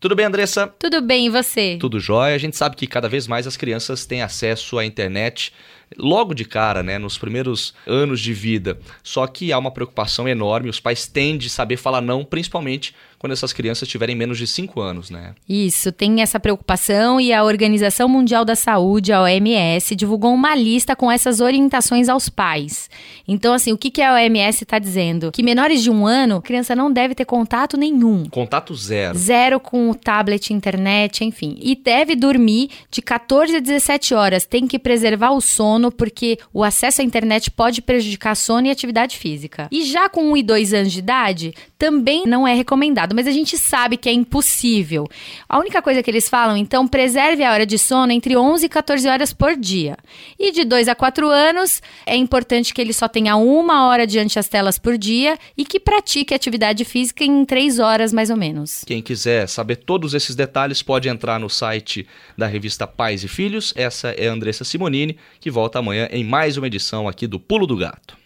Tudo bem, Andressa? Tudo bem, e você? Tudo jóia. A gente sabe que cada vez mais as crianças têm acesso à internet logo de cara, né, nos primeiros anos de vida. Só que há uma preocupação enorme, os pais têm de saber falar não, principalmente quando essas crianças tiverem menos de 5 anos, né? Isso, tem essa preocupação e a Organização Mundial da Saúde, a OMS, divulgou uma lista com essas orientações aos pais. Então, assim, o que, que a OMS está dizendo? Que menores de um ano, a criança não deve ter contato nenhum. Contato zero. Zero com o tablet, internet, enfim. E deve dormir de 14 a 17 horas. Tem que preservar o sono, porque o acesso à internet pode prejudicar sono e atividade física. E já com 1 e 2 anos de idade, também não é recomendado, mas a gente sabe que é impossível. A única coisa que eles falam, então, preserve a hora de sono entre 11 e 14 horas por dia. E de 2 a 4 anos, é importante que ele só tenha uma hora diante das telas por dia e que pratique atividade física em 3 horas mais ou menos. Quem quiser saber todos esses detalhes pode entrar no site da revista Pais e Filhos. Essa é a Andressa Simonini, que volta amanhã em mais uma edição aqui do Pulo do Gato.